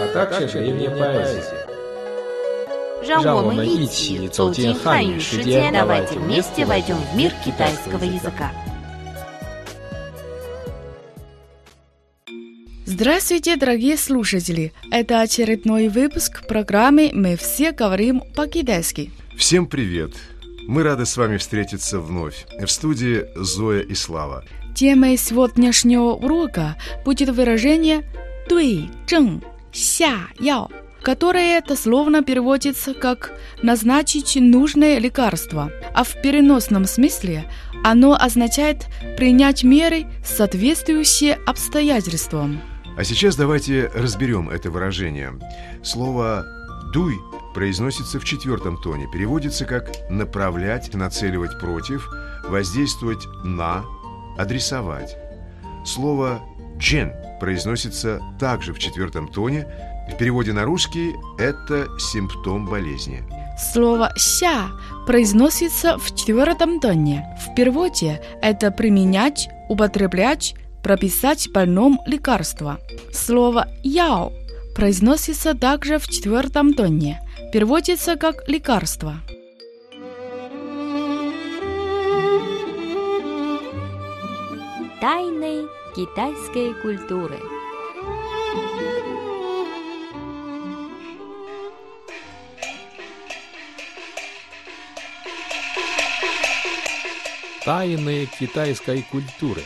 а также древняя поэзия. 让我让我们们一一起起走走进进汉语汉语世世界界， давайте давайте вместе вместе войдем в мир китайского китайского языка. Здравствуйте, дорогие слушатели! Это очередной выпуск программы «Мы все говорим по-китайски». Всем привет! Мы рады с вами встретиться вновь. В студии Зоя и Слава. Темой сегодняшнего урока будет выражение «对症 下药», которое дословно переводится как «назначить нужное лекарство», а в переносном смысле оно означает «принять меры, соответствующие обстоятельствам». А сейчас давайте разберем это выражение. Слово «дуй» произносится в четвертом тоне, переводится как «направлять», «нацеливать против», «воздействовать на», «адресовать». Слово «джен» произносится также в четвертом тоне, в переводе на русский это симптом болезни. Слово «ся» произносится в четвертом тоне. В переводе это применять, употреблять, прописать больному лекарство. Слово «яо» произносится также в четвертом тоне. Переводится как лекарство. Тайны китайской культуры. Тайны китайской культуры.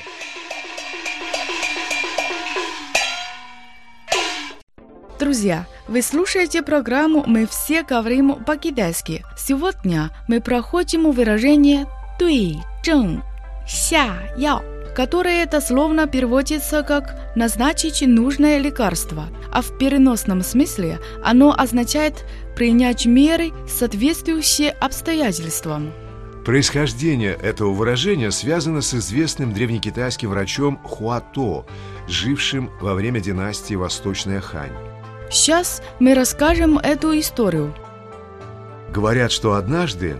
Друзья, вы слушаете программу «Мы все говорим по-китайски». Сегодня мы проходим выражение «дуй, чэн, ся, яо» которое дословно переводится как «назначить нужное лекарство», а в переносном смысле оно означает «принять меры, соответствующие обстоятельствам». Происхождение этого выражения связано с известным древнекитайским врачом Хуато, жившим во время династии Восточная Хань. Сейчас мы расскажем эту историю. Говорят, что однажды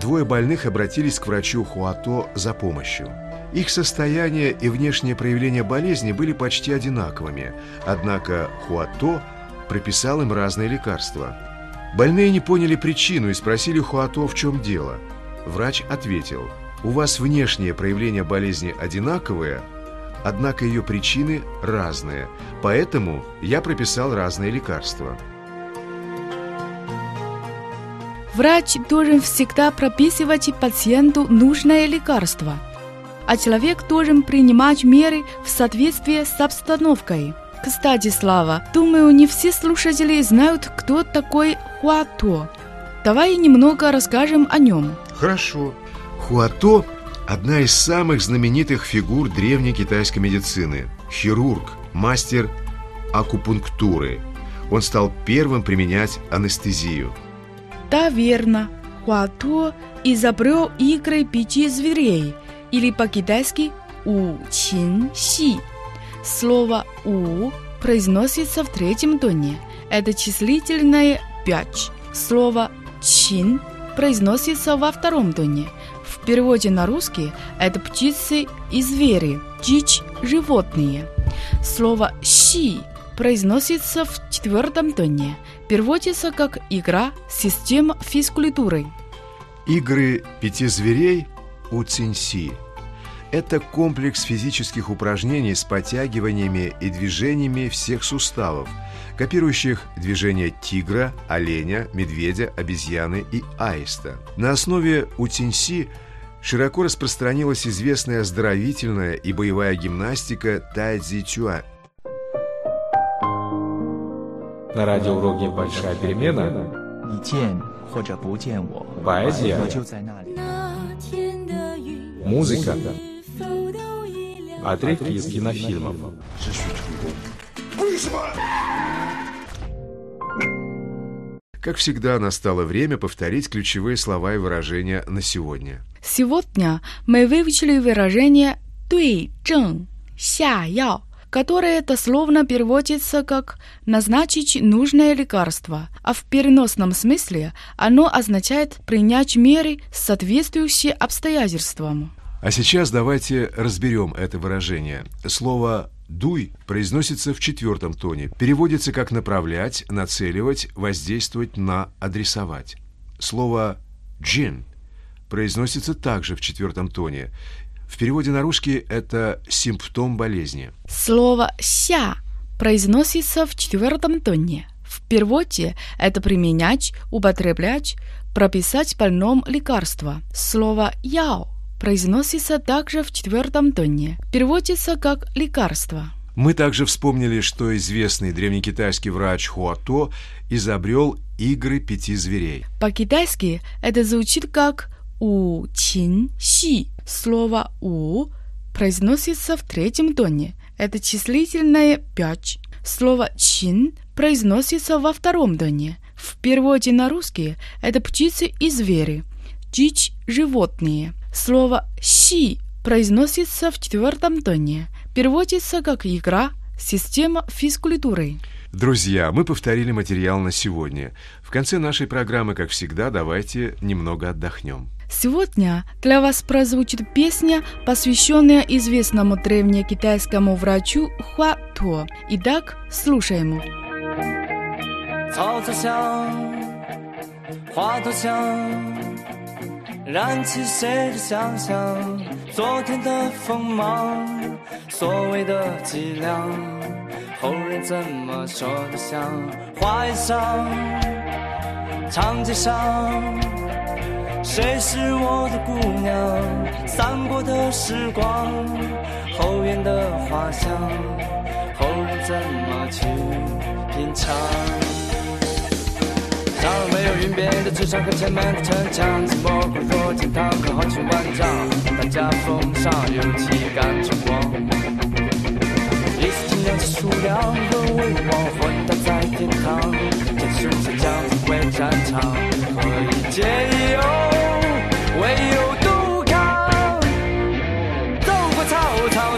двое больных обратились к врачу Хуато за помощью. Их состояние и внешнее проявление болезни были почти одинаковыми, однако Хуато прописал им разные лекарства. Больные не поняли причину и спросили Хуато, в чем дело. Врач ответил, у вас внешнее проявление болезни одинаковое, однако ее причины разные, поэтому я прописал разные лекарства. Врач должен всегда прописывать пациенту нужное лекарство, а человек должен принимать меры в соответствии с обстановкой. Кстати, Слава, думаю, не все слушатели знают, кто такой Хуато. Давай немного расскажем о нем. Хорошо. Хуато – одна из самых знаменитых фигур древней китайской медицины. Хирург, мастер акупунктуры. Он стал первым применять анестезию. Да, верно. Хуато изобрел игры пяти зверей, или по-китайски «у чин си». Слово «у» произносится в третьем тоне. Это числительное «пять». Слово «чин» произносится во втором тоне. В переводе на русский это птицы и звери, дичь, животные. Слово «щи» произносится в четвертом тоне. Переводится как «игра, система физкультуры». Игры пяти зверей у Это комплекс физических упражнений с подтягиваниями и движениями всех суставов, копирующих движения тигра, оленя, медведя, обезьяны и аиста. На основе утинси широко распространилась известная оздоровительная и боевая гимнастика тайцзи-чуа. На радиоуроке «Большая перемена» Поэзия музыка, отрывки из кинофильмов. Как всегда, настало время повторить ключевые слова и выражения на сегодня. Сегодня мы выучили выражение «дуй чэн ся яо», которое дословно переводится как «назначить нужное лекарство», а в переносном смысле оно означает «принять меры, соответствующие обстоятельствам». А сейчас давайте разберем это выражение. Слово «дуй» произносится в четвертом тоне, переводится как «направлять», «нацеливать», «воздействовать на», «адресовать». Слово «джин» произносится также в четвертом тоне. В переводе на русский это симптом болезни. Слово «ся» произносится в четвертом тоне. В переводе это применять, употреблять, прописать больном лекарство. Слово «яо» произносится также в четвертом тоне. Переводится как «лекарство». Мы также вспомнили, что известный древнекитайский врач Хуато изобрел игры пяти зверей. По-китайски это звучит как у чин си. Слово у произносится в третьем тоне. Это числительное пять. Слово чин произносится во втором тоне. В переводе на русский это птицы и звери, дичь животные. Слово си произносится в четвертом тоне. Переводится как игра, система физкультуры. Друзья, мы повторили материал на сегодня. В конце нашей программы, как всегда, давайте немного отдохнем. Сегодня для вас прозвучит песня, посвященная известному древнекитайскому врачу Хуа Туо. Итак, слушаем. 草草香，花朵香， 燃起谁的想象？昨天的锋芒，所谓的脊梁，后人怎么说的像？花叶上，长街上，谁是我的姑娘？散过的时光，后院的花香，后人怎么去品尝？上没有云边的纸上和前门的城墙，寂寞困惑天堂和豪情万丈，大家风上有气干晨光。一丝清凉的数量和微光混搭在天堂，这世界将成为战场，何以解忧？唯有杜康。走过草草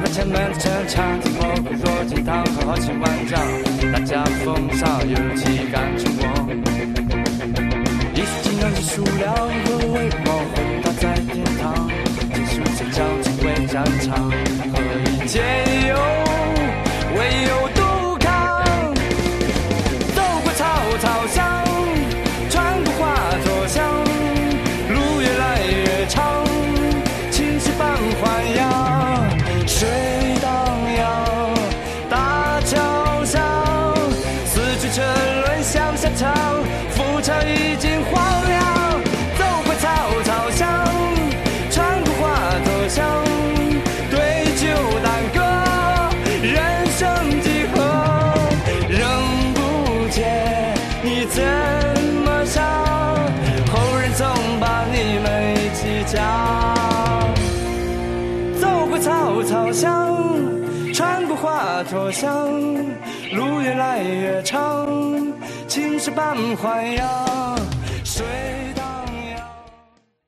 门前门城墙，听我喝多鸡汤，和豪气万丈，大家风骚有气敢称王。一袭锦囊是塑料，一个为。我想，路越来越长，青石板环绕，水。